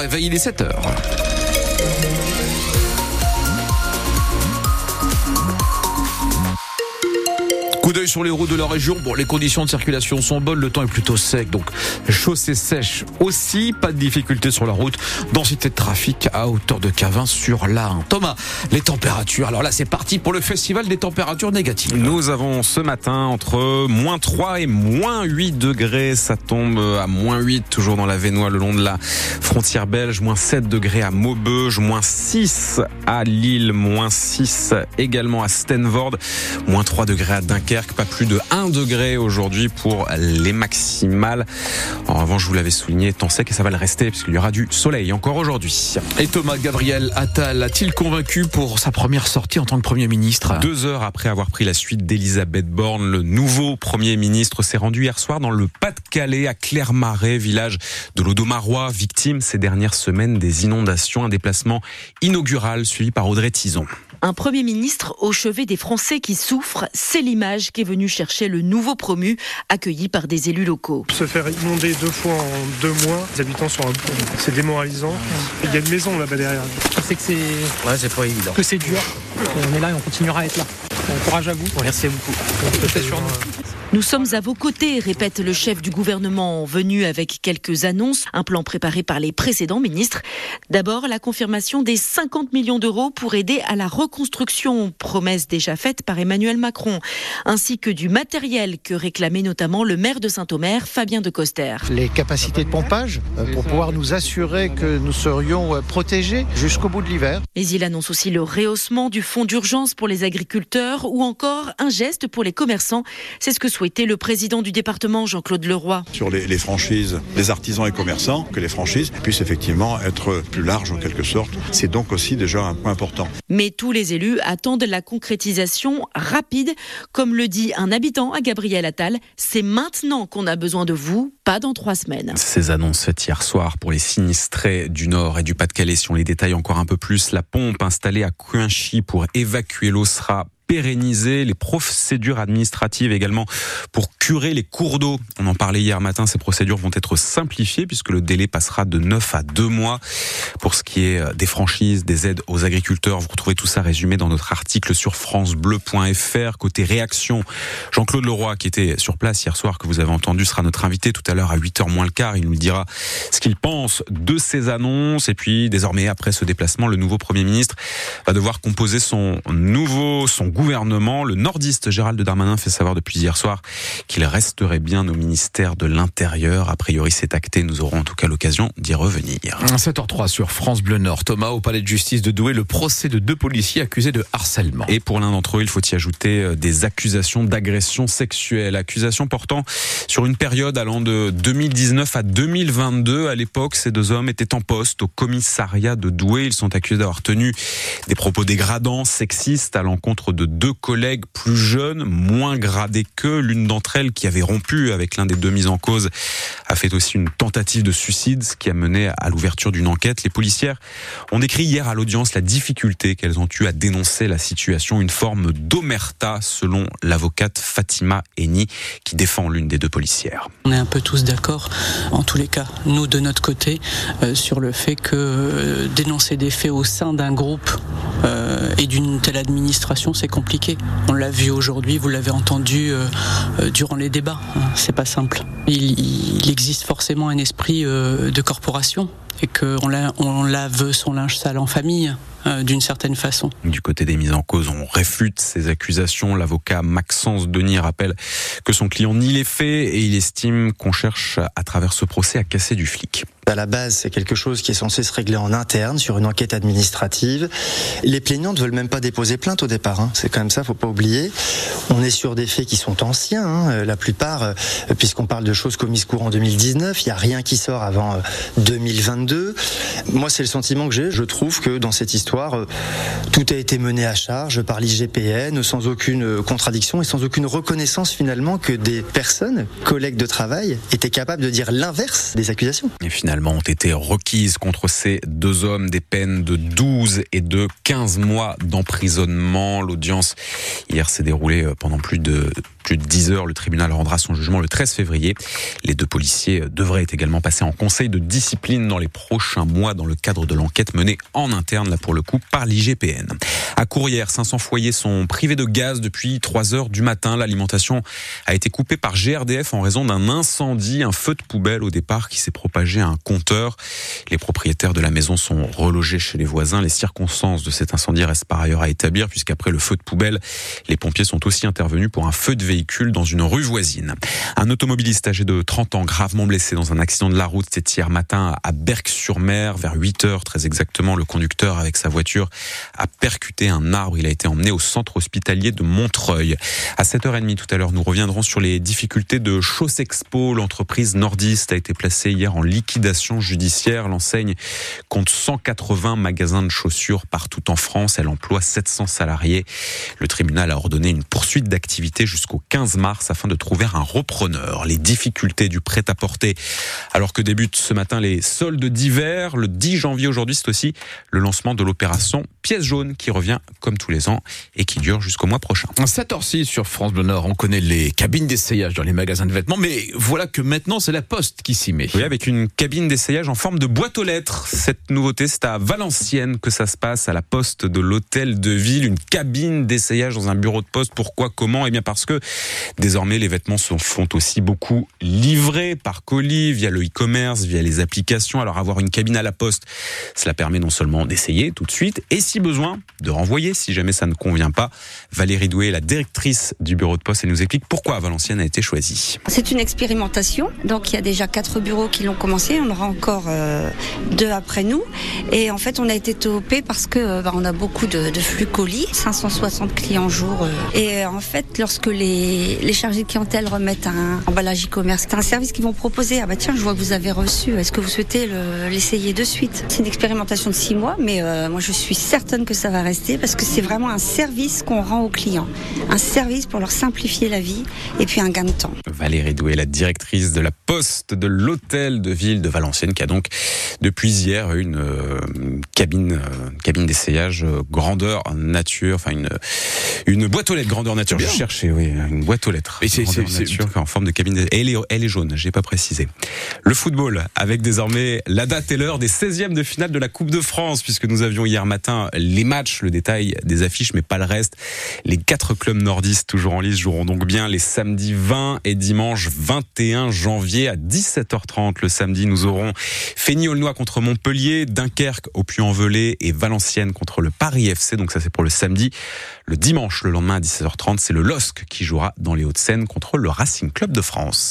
réveil, il est 7 Coup d'œil sur les routes de la région. Bon, les conditions de circulation sont bonnes, le temps est plutôt sec, donc chaussée sèche aussi. Pas de difficultés sur la route. Densité de trafic à hauteur de Cavin sur l'A1. Thomas, les températures. Alors là, c'est parti pour le festival des températures négatives. Nous avons ce matin entre moins 3 et moins 8 degrés. Ça tombe à moins 8, toujours dans la Vénois, le long de la frontière belge. Moins 7 degrés à Maubeuge. Moins 6 à Lille. Moins 6 également à Stenvord. Moins 3 degrés à Dunkerque pas plus de 1 degré aujourd'hui pour les maximales. En revanche, je vous l'avais souligné, temps sec et ça va le rester puisqu'il y aura du soleil encore aujourd'hui. Et Thomas Gabriel Attal a-t-il convaincu pour sa première sortie en tant que Premier ministre? Deux heures après avoir pris la suite d'Elisabeth Borne, le nouveau Premier ministre s'est rendu hier soir dans le Pas-de-Calais à Clermarais, village de l'Audomarois, victime ces dernières semaines des inondations. Un déplacement inaugural suivi par Audrey Tison. Un Premier ministre au chevet des Français qui souffrent, c'est l'image qu'est venu chercher le nouveau promu, accueilli par des élus locaux. Se faire inonder deux fois en deux mois, les habitants sont un peu... C'est démoralisant. Il y a une maison là-bas derrière. Je sais que c'est... Ouais, c'est pas évident. Que c'est dur. On est là et on continuera à être là. Bon courage à vous. Merci beaucoup. sur nous. Nous sommes à vos côtés, répète le chef du gouvernement, venu avec quelques annonces, un plan préparé par les précédents ministres. D'abord, la confirmation des 50 millions d'euros pour aider à la reconstruction, promesse déjà faite par Emmanuel Macron, ainsi que du matériel que réclamait notamment le maire de Saint-Omer, Fabien de Coster. Les capacités de pompage euh, pour pouvoir nous assurer que nous serions euh, protégés jusqu'au bout de l'hiver. Mais il annonce aussi le rehaussement du fonds d'urgence pour les agriculteurs ou encore un geste pour les commerçants. C'est ce que souhaitait le président du département, Jean-Claude Leroy. Sur les, les, franchises, les artisans et commerçants, que les franchises puissent effectivement être plus larges en quelque sorte. C'est donc aussi déjà un point important. Mais tous les élus attendent la concrétisation rapide. Comme le dit un habitant à Gabriel Attal, c'est maintenant qu'on a besoin de vous, pas dans trois semaines. Ces annonces faites hier soir pour les sinistrés du Nord et du Pas-de-Calais, si on les détaille encore un peu plus, la pompe installée à Cuinchy pour évacuer l'eau sera pérenniser les procédures administratives également pour curer les cours d'eau. On en parlait hier matin, ces procédures vont être simplifiées puisque le délai passera de 9 à 2 mois. Pour ce qui est des franchises, des aides aux agriculteurs, vous retrouvez tout ça résumé dans notre article sur francebleu.fr. Côté réaction, Jean-Claude Leroy qui était sur place hier soir, que vous avez entendu, sera notre invité tout à l'heure à 8h moins le quart. Il nous dira ce qu'il pense de ces annonces et puis désormais après ce déplacement, le nouveau Premier ministre va devoir composer son nouveau, son gouvernement. Le nordiste Gérald Darmanin fait savoir depuis hier soir qu'il resterait bien au ministère de l'Intérieur. A priori, c'est acté. Nous aurons en tout cas l'occasion d'y revenir. 7h03 sur France Bleu Nord. Thomas, au palais de justice de Douai, le procès de deux policiers accusés de harcèlement. Et pour l'un d'entre eux, il faut y ajouter des accusations d'agression sexuelle. Accusations portant sur une période allant de 2019 à 2022. À l'époque, ces deux hommes étaient en poste au commissariat de Douai. Ils sont accusés d'avoir tenu des propos dégradants, sexistes à l'encontre de deux collègues plus jeunes, moins gradés qu'eux. L'une d'entre elles, qui avait rompu avec l'un des deux mis en cause, a fait aussi une tentative de suicide, ce qui a mené à l'ouverture d'une enquête. Les policières ont décrit hier à l'audience la difficulté qu'elles ont eu à dénoncer la situation, une forme d'omerta, selon l'avocate Fatima Eni, qui défend l'une des deux policières. On est un peu tous d'accord, en tous les cas, nous de notre côté, euh, sur le fait que euh, dénoncer des faits au sein d'un groupe euh, et d'une telle administration, c'est compliqué. On l'a vu aujourd'hui, vous l'avez entendu durant les débats. C'est pas simple. Il, il, existe forcément un esprit de corporation et qu'on la, on lave son linge sale en famille façon. Du côté des mises en cause, on réfute ces accusations. L'avocat Maxence Denis rappelle que son client nie les faits et il estime qu'on cherche à travers ce procès à casser du flic. À la base, c'est quelque chose qui est censé se régler en interne sur une enquête administrative. Les plaignants ne veulent même pas déposer plainte au départ. Hein. C'est quand même ça, faut pas oublier. On est sur des faits qui sont anciens. Hein. La plupart, puisqu'on parle de choses commises courant 2019, il y a rien qui sort avant 2022. Moi, c'est le sentiment que j'ai. Je trouve que dans cette histoire, tout a été mené à charge par l'IGPN, sans aucune contradiction et sans aucune reconnaissance finalement que des personnes, collègues de travail, étaient capables de dire l'inverse des accusations. Et finalement, ont été requises contre ces deux hommes des peines de 12 et de 15 mois d'emprisonnement. L'audience hier s'est déroulée pendant plus de de 10 heures. Le tribunal rendra son jugement le 13 février. Les deux policiers devraient également passer en conseil de discipline dans les prochains mois dans le cadre de l'enquête menée en interne, là pour le coup, par l'IGPN. À Courrières, 500 foyers sont privés de gaz depuis 3 heures du matin. L'alimentation a été coupée par GRDF en raison d'un incendie, un feu de poubelle au départ qui s'est propagé à un compteur. Les propriétaires de la maison sont relogés chez les voisins. Les circonstances de cet incendie restent par ailleurs à établir puisqu'après le feu de poubelle, les pompiers sont aussi intervenus pour un feu de véhicule dans une rue voisine. Un automobiliste âgé de 30 ans gravement blessé dans un accident de la route, c'était hier matin à Berck-sur-Mer vers 8 heures très exactement. Le conducteur avec sa voiture a percuté un arbre. Il a été emmené au centre hospitalier de Montreuil. À 7h30 tout à l'heure, nous reviendrons sur les difficultés de Chaussexpo. L'entreprise nordiste a été placée hier en liquidation judiciaire. L'enseigne compte 180 magasins de chaussures partout en France. Elle emploie 700 salariés. Le tribunal a ordonné une poursuite d'activité jusqu'au 15 mars afin de trouver un repreneur. Les difficultés du prêt-à-porter alors que débutent ce matin les soldes d'hiver. Le 10 janvier aujourd'hui, c'est aussi le lancement de l'opération Pièce jaune qui revient comme tous les ans et qui dure jusqu'au mois prochain. 7h06 sur France Bleu Nord, on connaît les cabines d'essayage dans les magasins de vêtements, mais voilà que maintenant c'est la Poste qui s'y met. Oui, avec une cabine d'essayage en forme de boîte aux lettres. Cette nouveauté, c'est à Valenciennes que ça se passe, à la Poste de l'Hôtel de Ville, une cabine d'essayage dans un bureau de poste. Pourquoi Comment? Eh bien parce que désormais les vêtements se font aussi beaucoup livrer par colis via le e-commerce, via les applications. Alors avoir une cabine à la Poste, cela permet non seulement d'essayer tout de suite, et si besoin, de renvoyer si jamais ça ne convient pas. Valérie Doué, la directrice du bureau de poste, elle nous explique pourquoi Valenciennes a été choisie. C'est une expérimentation, donc il y a déjà quatre bureaux qui l'ont commencé, on aura encore euh, deux après nous, et en fait on a été topé parce que euh, bah, on a beaucoup de, de, flux colis, 560 clients jour, euh, et en fait lorsque les, les chargés de clientèle remettent un emballage e-commerce, c'est un service qu'ils vont proposer. Ah bah tiens, je vois que vous avez reçu. Est-ce que vous souhaitez l'essayer de suite? C'est une expérimentation de six mois, mais moi je suis certaine que ça va rester parce que c'est vraiment un service qu'on rend aux clients, un service pour leur simplifier la vie et puis un gain de temps. Valérie Doué, la directrice de la poste de l'hôtel de ville de Valenciennes, qui a donc depuis hier une euh, cabine, euh, cabine d'essayage euh, grandeur nature, enfin une une boîte aux lettres grandeur nature. Je cherchais, oui, une boîte aux lettres. Et c'est en forme de cabine. Elle est, elle est jaune, j'ai pas précisé. Le football, avec désormais la date et l'heure des 16e de finale de la Coupe de France, puisque nous avions hier matin les matchs, le détail des affiches, mais pas le reste. Les quatre clubs nordistes toujours en lice joueront donc bien les samedis 20 et dimanche 21 janvier à 17h30. Le samedi, nous aurons Fény-Aulnois contre Montpellier, Dunkerque au Puy-en-Velay et Valenciennes contre le Paris FC. Donc ça c'est pour le samedi. Le dimanche, le lendemain à 17h30, c'est le LOSC qui jouera dans les Hauts-de-Seine contre le Racing Club de France.